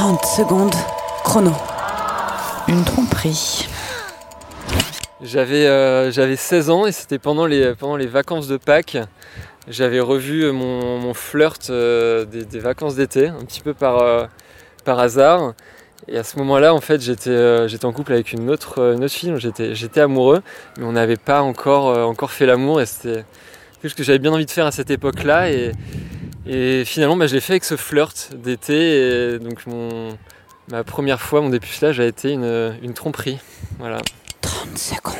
30 secondes, chrono. Une tromperie. J'avais euh, j'avais 16 ans et c'était pendant les, pendant les vacances de Pâques. J'avais revu mon, mon flirt euh, des, des vacances d'été, un petit peu par, euh, par hasard. Et à ce moment-là, en fait, j'étais euh, j'étais en couple avec une autre, euh, une autre fille, donc j'étais j'étais amoureux, mais on n'avait pas encore, euh, encore fait l'amour et c'était quelque chose que j'avais bien envie de faire à cette époque-là. Et, et finalement, bah, je l'ai fait avec ce flirt d'été. Donc, ma première fois, mon dépucelage a été une, une tromperie. Voilà. 30 secondes.